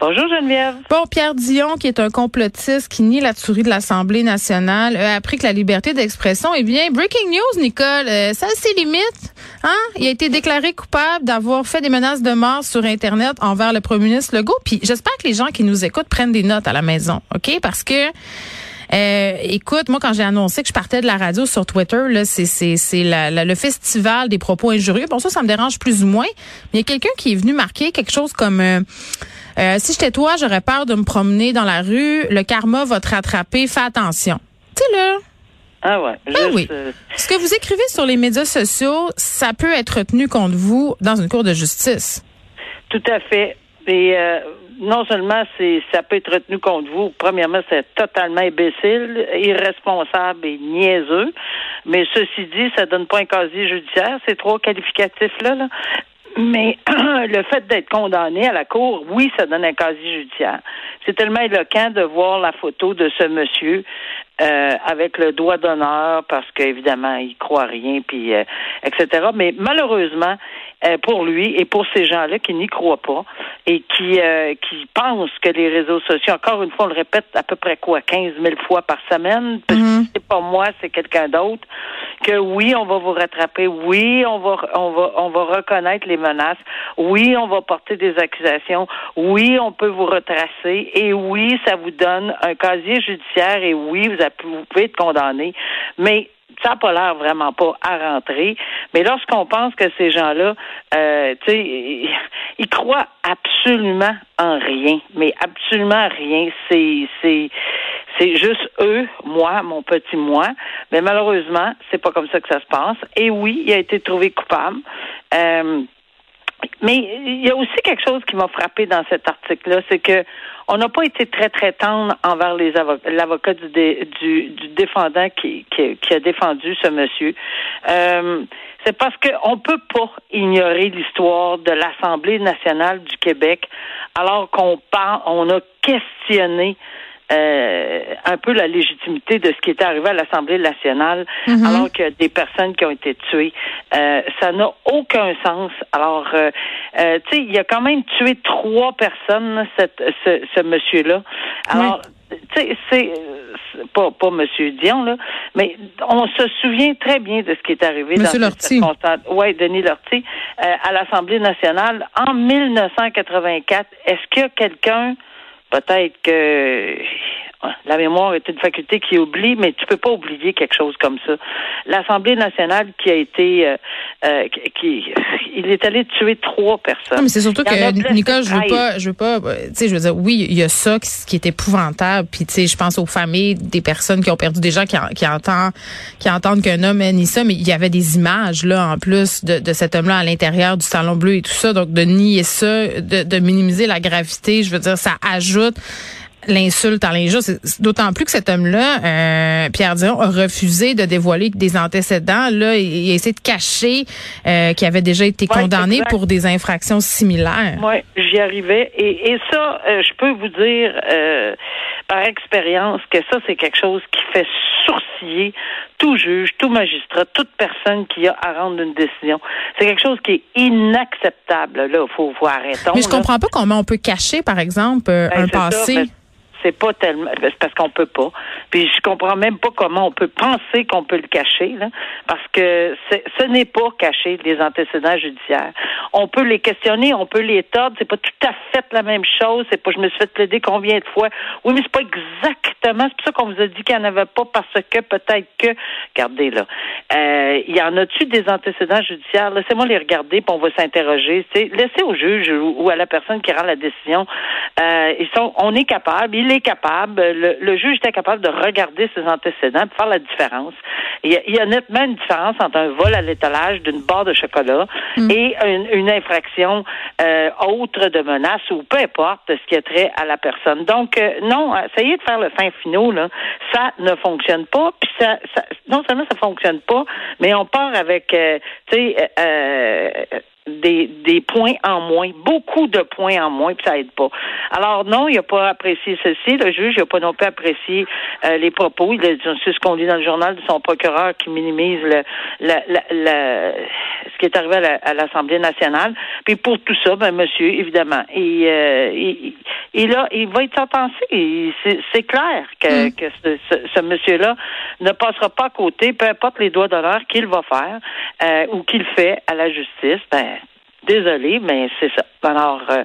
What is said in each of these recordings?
Bonjour Geneviève. Bon, Pierre Dion, qui est un complotiste qui nie la tuerie de l'Assemblée nationale, a appris que la liberté d'expression, eh bien, breaking news, Nicole, euh, ça a ses limites. Hein? Il a été déclaré coupable d'avoir fait des menaces de mort sur Internet envers le premier ministre Legault. Puis j'espère que les gens qui nous écoutent prennent des notes à la maison, OK? Parce que euh, écoute, moi, quand j'ai annoncé que je partais de la radio sur Twitter, là, c'est c'est c'est le festival des propos injurieux. Bon, ça, ça me dérange plus ou moins. Mais il y a quelqu'un qui est venu marquer quelque chose comme euh, euh, si j'étais toi, j'aurais peur de me promener dans la rue. Le karma va te rattraper. Fais attention. Tu sais là. Ah ouais. Juste, oui. euh, Ce que vous écrivez sur les médias sociaux, ça peut être retenu contre vous dans une cour de justice. tout à fait. Et euh, non seulement c'est ça peut être retenu contre vous, premièrement, c'est totalement imbécile, irresponsable et niaiseux. Mais ceci dit, ça donne pas un casier judiciaire, ces trois qualificatifs-là. Là. Mais le fait d'être condamné à la cour, oui, ça donne un casier judiciaire. C'est tellement éloquent de voir la photo de ce monsieur euh, avec le doigt d'honneur parce qu'évidemment, il croit rien, puis euh, etc. Mais malheureusement, euh, pour lui et pour ces gens-là qui n'y croient pas et qui euh, qui pensent que les réseaux sociaux, encore une fois, on le répète à peu près quoi, 15 000 fois par semaine, parce que c'est pas moi, c'est quelqu'un d'autre, que oui, on va vous rattraper, oui, on va on va on va reconnaître les menaces, oui, on va porter des accusations, oui, on peut vous retracer et oui, ça vous donne un casier judiciaire et oui, vous, avez- vous pouvez être condamné, mais ça n'a pas l'air vraiment pas à rentrer. Mais lorsqu'on pense que ces gens-là, euh, tu sais, ils, ils croient absolument en rien, mais absolument rien. C'est, c'est, c'est juste eux, moi, mon petit moi. Mais malheureusement, c'est pas comme ça que ça se passe. Et oui, il a été trouvé coupable. Euh, mais il y a aussi quelque chose qui m'a frappé dans cet article-là, c'est que on n'a pas été très très tendre envers les l'avocat du, dé- du, du défendant qui, qui, qui a défendu ce monsieur. Euh, c'est parce qu'on ne peut pas ignorer l'histoire de l'Assemblée nationale du Québec, alors qu'on parle, on a questionné euh, un peu la légitimité de ce qui était arrivé à l'Assemblée nationale, alors qu'il y a des personnes qui ont été tuées. Euh, ça n'a aucun sens. Alors, euh, euh, tu sais, il a quand même tué trois personnes, cette, ce, ce monsieur-là. Alors, tu sais, c'est pas pas Monsieur Dion là, mais on se souvient très bien de ce qui est arrivé Monsieur dans cette circonstance. Ouais, Denis Lortie euh, à l'Assemblée nationale en 1984. Est-ce a quelqu'un peut-être que la mémoire est une faculté qui oublie, mais tu peux pas oublier quelque chose comme ça. L'Assemblée nationale qui a été, euh, euh, qui, il est allé tuer trois personnes. Non, mais c'est surtout que Nicole, je veux 13. pas, je veux pas, euh, tu sais, je veux dire, oui, il y a ça qui, qui est épouvantable. Puis tu sais, je pense aux familles des personnes qui ont perdu des gens qui, en- qui entendent, qui entendent qu'un homme nie ça. Mais il y avait des images là en plus de, de cet homme-là à l'intérieur du salon bleu et tout ça. Donc de nier ça, de, de minimiser la gravité, je veux dire, ça ajoute l'insulte à l'injure. D'autant plus que cet homme-là, euh, Pierre Dion, a refusé de dévoiler des antécédents. Là, il, il a essayé de cacher euh, qu'il avait déjà été Ouais, condamné exact. pour des infractions similaires. Oui, j'y arrivais. Et, et ça, euh, je peux vous dire euh, par expérience que ça, c'est quelque chose qui fait sourciller tout juge, tout magistrat, toute personne qui a à rendre une décision. C'est quelque chose qui est inacceptable. Là, faut, faut arrêter. Mais je comprends pas comment on peut cacher, par exemple, euh, un passé. ben, c'est pas tellement parce qu'on peut pas. Puis je comprends même pas comment on peut penser qu'on peut le cacher là, parce que ce n'est pas cacher les antécédents judiciaires. On peut les questionner, on peut les tordre, c'est pas tout à fait la même chose, c'est pas je me suis fait plaider combien de fois. Oui, mais c'est pas exactement, c'est pour ça qu'on vous a dit qu'il n'y en avait pas parce que peut-être que regardez là. Euh, il y en a-tu des antécédents judiciaires? Laissez-moi les regarder, puis on va s'interroger. Laissez au juge ou, à la personne qui rend la décision. Euh, ils sont on est capable, il est capable, le, juge était capable de regarder ses antécédents, de faire la différence. Il y, a, il y a nettement une différence entre un vol à l'étalage d'une barre de chocolat mm. et une, infraction euh, autre de menace ou peu importe ce qui est trait à la personne. Donc, euh, non, essayez de faire le fin finaux, là, ça ne fonctionne pas. Puis ça, ça, non seulement ça fonctionne pas, mais on part avec, euh, tu sais, euh, des, des points en moins, beaucoup de points en moins, puis ça aide pas. Alors non, il n'a pas apprécié ceci. Le juge n'a pas non plus apprécié euh, les propos. Il a c'est ce qu'on dit dans le journal de son procureur qui minimise le, le, le, ce qui est arrivé à l'Assemblée nationale. Puis pour tout ça, ben monsieur, évidemment, et, euh, il, il, a, il va être sentencé. C'est clair que, mm. que ce, ce, monsieur-là ne passera pas à côté, peu importe les doigts d'honneur qu'il va faire euh, ou qu'il fait à la justice. Ben, Désolé, mais c'est ça. Alors, euh,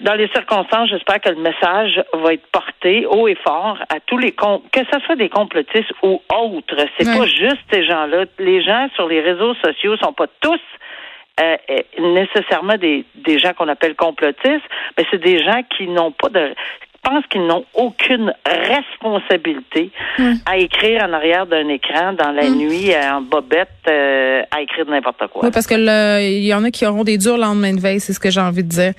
dans les circonstances, j'espère que le message va être porté haut et fort à tous les que ce soit des complotistes ou autres. C'est pas juste ces gens-là. Les gens sur les réseaux sociaux sont pas tous euh, nécessairement des, des gens qu'on appelle complotistes, mais c'est des gens qui n'ont pas de pense qu'ils n'ont aucune responsabilité à écrire en arrière d'un écran dans la nuit euh, en bobette euh, à écrire n'importe quoi. Oui, parce que il y en a qui auront des durs lendemains de veille, c'est ce que j'ai envie de dire.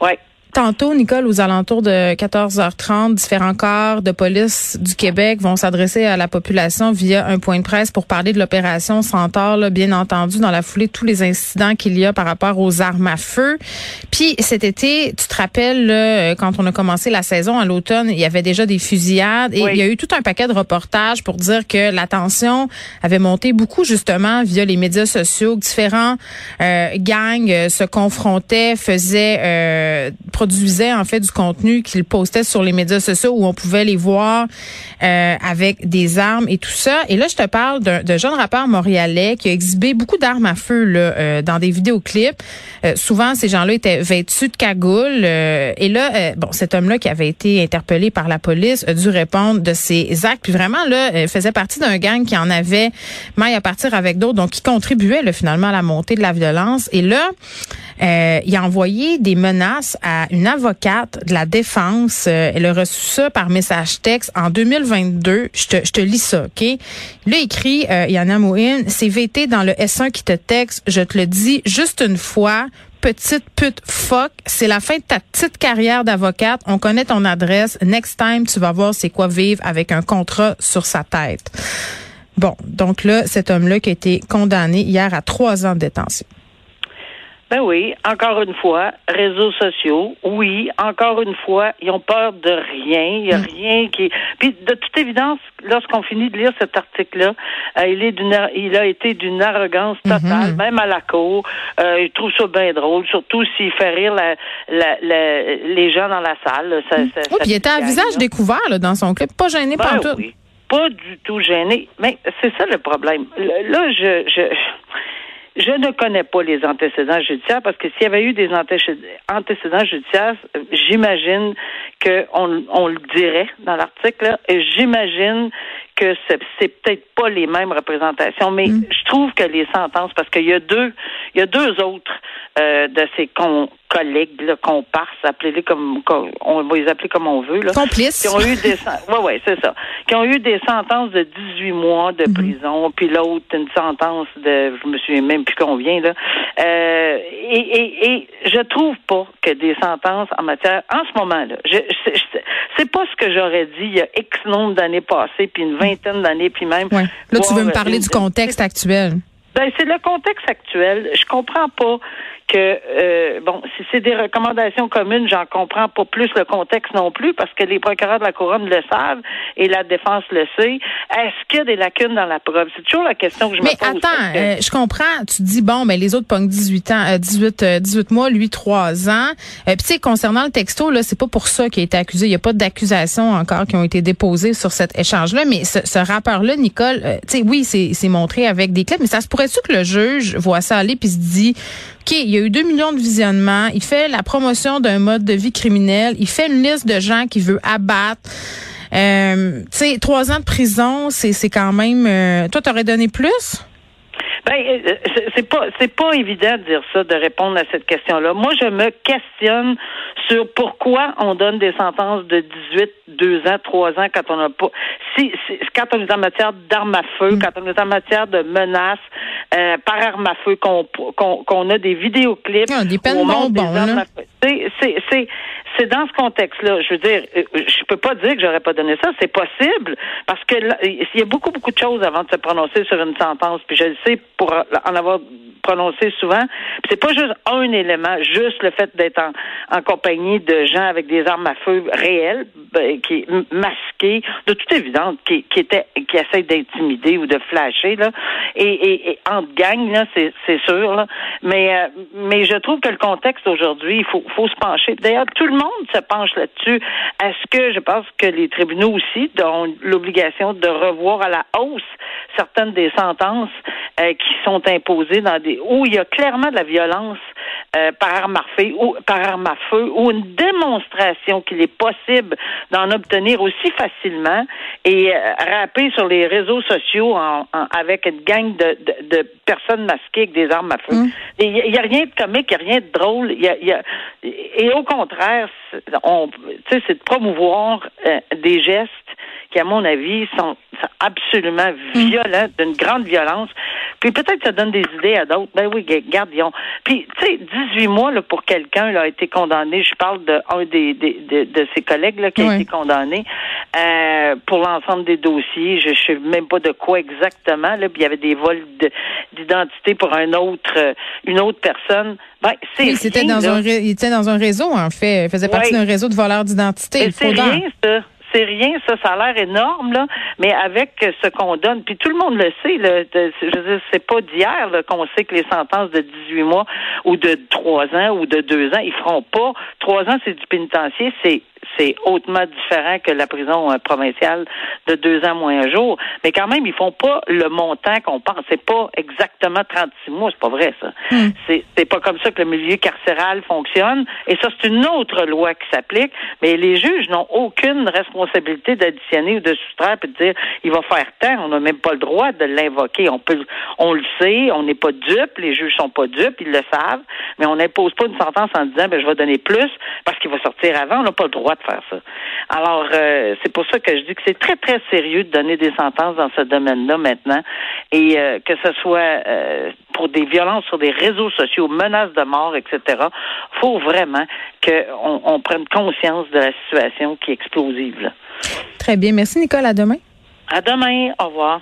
Oui. Tantôt, Nicole, aux alentours de 14h30, différents corps de police du Québec vont s'adresser à la population via un point de presse pour parler de l'opération Centaure, là, bien entendu, dans la foulée de tous les incidents qu'il y a par rapport aux armes à feu. Puis cet été, tu te rappelles, là, quand on a commencé la saison à l'automne, il y avait déjà des fusillades et il y a eu tout un paquet de reportages pour dire que la tension avait monté beaucoup justement via les médias sociaux, différents euh, gangs euh, se confrontaient, faisaient euh, produisait en fait du contenu qu'il postait sur les médias sociaux où on pouvait les voir euh, avec des armes et tout ça. Et là, je te parle d'un jeune rappeur montréalais qui a exhibé beaucoup d'armes à feu là, euh, dans des vidéoclips. Euh, souvent, ces gens-là étaient vêtus de cagoules. et là, bon, cet homme-là qui avait été interpellé par la police a dû répondre de ses actes. Puis vraiment, là, faisait partie d'un gang qui en avait maille à partir avec d'autres, donc qui contribuait là, finalement à la montée de la violence. Et là, il a envoyé des menaces à une avocate de la défense. Euh, elle a reçu ça par message texte en 2022. Je te, je te lis ça, OK? Il écrit, euh, Yana Mouin, c'est VT dans le S1 qui te texte. Je te le dis juste une fois. Petite pute fuck, c'est la fin de ta petite carrière d'avocate. On connaît ton adresse. Next time, tu vas voir c'est quoi vivre avec un contrat sur sa tête. Bon, donc là, cet homme-là qui a été condamné hier à trois ans de détention. Ben oui, encore une fois, réseaux sociaux, oui, encore une fois, ils ont peur de rien, il n'y a mm. rien qui. Puis de toute évidence, lorsqu'on finit de lire cet article-là, euh, il est d'une, il a été d'une arrogance totale, mm-hmm. même à la cour. Euh, il trouve ça bien drôle, surtout s'il fait rire la, la, les gens dans la salle. Ça, mm. oui, puis il était à visage découvert là, dans son clip, pas gêné par ben tout. Pas du tout gêné. Mais c'est ça le problème. Là, je, je je ne connais pas les antécédents judiciaires parce que s'il y avait eu des antécédents judiciaires, j'imagine qu'on on le dirait dans l'article. Et j'imagine que c'est peut-être pas les mêmes représentations, mais mm. je trouve que les sentences, parce qu'il y a deux, il y a deux autres euh, de ces con, collègues, là, comparses, appelez-les comme, on va les appeler comme on veut, là. Complices. Qui ont eu des, ouais, ouais, c'est ça. Qui ont eu des sentences de 18 mois de mm-hmm. prison, puis l'autre une sentence de, je me souviens même plus combien, là. Euh, et, et, et je trouve pas que des sentences en matière, en ce moment-là, je, c'est pas ce que j'aurais dit il y a X nombre d'années passées, puis une vingtaine d'années, puis même. Ouais. Là, tu veux me parler du contexte actuel. Ben, c'est le contexte actuel. Je comprends pas que euh, bon, si c'est des recommandations communes, j'en comprends pas plus le contexte non plus parce que les procureurs de la couronne le savent et la défense le sait. Est-ce qu'il y a des lacunes dans la preuve? C'est toujours la question que je me pose. Mais attends, euh, je comprends. Tu dis bon, mais les autres pognent 18 ans, 18, euh, 18 mois, lui 3 ans. Puis tu sais, concernant le texto là, c'est pas pour ça qu'il a été accusé. Il y a pas d'accusations encore qui ont été déposées sur cet échange-là. Mais ce, ce rappeur-là, Nicole, tu sais, oui, c'est montré avec des clips, mais ça se pourrait-tu que le juge voit ça aller puis se dit OK, il y a eu 2 millions de visionnements. Il fait la promotion d'un mode de vie criminel. Il fait une liste de gens qu'il veut abattre. Euh, tu sais, trois ans de prison, c'est quand même... Euh, toi, t'aurais donné plus? Ben, euh, c'est pas c'est pas évident de dire ça, de répondre à cette question-là. Moi, je me questionne sur pourquoi on donne des sentences de 18, 2 ans, 3 ans quand on n'a pas. Si, quand on est en matière d'armes à feu, mm. quand on est en matière de menaces euh, par armes à feu, qu'on qu'on a des vidéoclips, ah, des peines bonbons, C'est c'est dans ce contexte-là. Je veux dire, euh, je peux pas dire que j'aurais pas donné ça. C'est possible parce que il y a beaucoup beaucoup de choses avant de se prononcer sur une sentence. Puis je le sais pour en avoir prononcé souvent. C'est pas juste un élément, juste le fait d'être en, compagnie de gens avec des armes à feu réelles, ben, qui de toute évidence, qui, qui étaient, qui essayent d'intimider ou de flasher là, et, et, et entre gang là, c'est, c'est sûr là. Mais euh, mais je trouve que le contexte aujourd'hui, il faut, faut se pencher. D'ailleurs, tout le monde se penche là-dessus. Est-ce que je pense que les tribunaux aussi ont l'obligation de revoir à la hausse certaines des sentences euh, qui sont imposées dans des où il y a clairement de la violence euh, par arme à feu ou par arme à feu ou une démonstration qu'il est possible d'en obtenir aussi facilement et euh, sur les réseaux sociaux en, avec une gang de, de, personnes masquées avec des armes à feu. Mm. Il n'y a, rien de comique, il n'y a rien de drôle. Y a, y a, et au contraire, on, c'est de promouvoir euh, des gestes qui, à mon avis, sont, absolument mm. violents, d'une grande violence. Puis peut-être que ça donne des idées à d'autres. Ben oui, gardions. Puis, tu sais, 18 mois là, pour quelqu'un a été condamné. Je parle de un des, des de, ses collègues là, qui a été condamné euh, pour l'ensemble des dossiers. Je ne sais même pas de quoi exactement. Là, puis il y avait des vols d'identité pour un autre, euh, une autre personne. Ben, c'est c'était dans un, il était dans un réseau en fait. Il faisait partie d'un réseau de voleurs d'identité. C'est rien ça c'est rien, ça, ça a l'air énorme, là, mais avec ce qu'on donne, puis tout le monde le sait, là, je veux dire, c'est pas d'hier qu'on sait que les sentences de 18 mois ou de 3 ans ou de 2 ans, ils feront pas. 3 ans, c'est du pénitencier, c'est c'est hautement différent que la prison euh, provinciale de deux ans moins un jour. Mais quand même, ils font pas le montant qu'on pense. C'est pas exactement 36 mois, c'est pas vrai, ça. Hmm. C'est, pas comme ça que le milieu carcéral fonctionne. Et ça, c'est une autre loi qui s'applique. Mais les juges n'ont aucune responsabilité d'additionner ou de soustraire et de dire, il va faire tant. On n'a même pas le droit de l'invoquer. On peut, on le sait, on n'est pas dupes. Les juges sont pas dupes, ils le savent. Mais on n'impose pas une sentence en disant, ben, je vais donner plus parce qu'il va sortir avant. On n'a pas le droit de faire ça. Alors, euh, c'est pour ça que je dis que c'est très, très sérieux de donner des sentences dans ce domaine-là maintenant. Et euh, que ce soit euh, pour des violences sur des réseaux sociaux, menaces de mort, etc., faut vraiment qu'on on prenne conscience de la situation qui est explosive. Très bien. Merci, Nicole. À demain. À demain. Au revoir.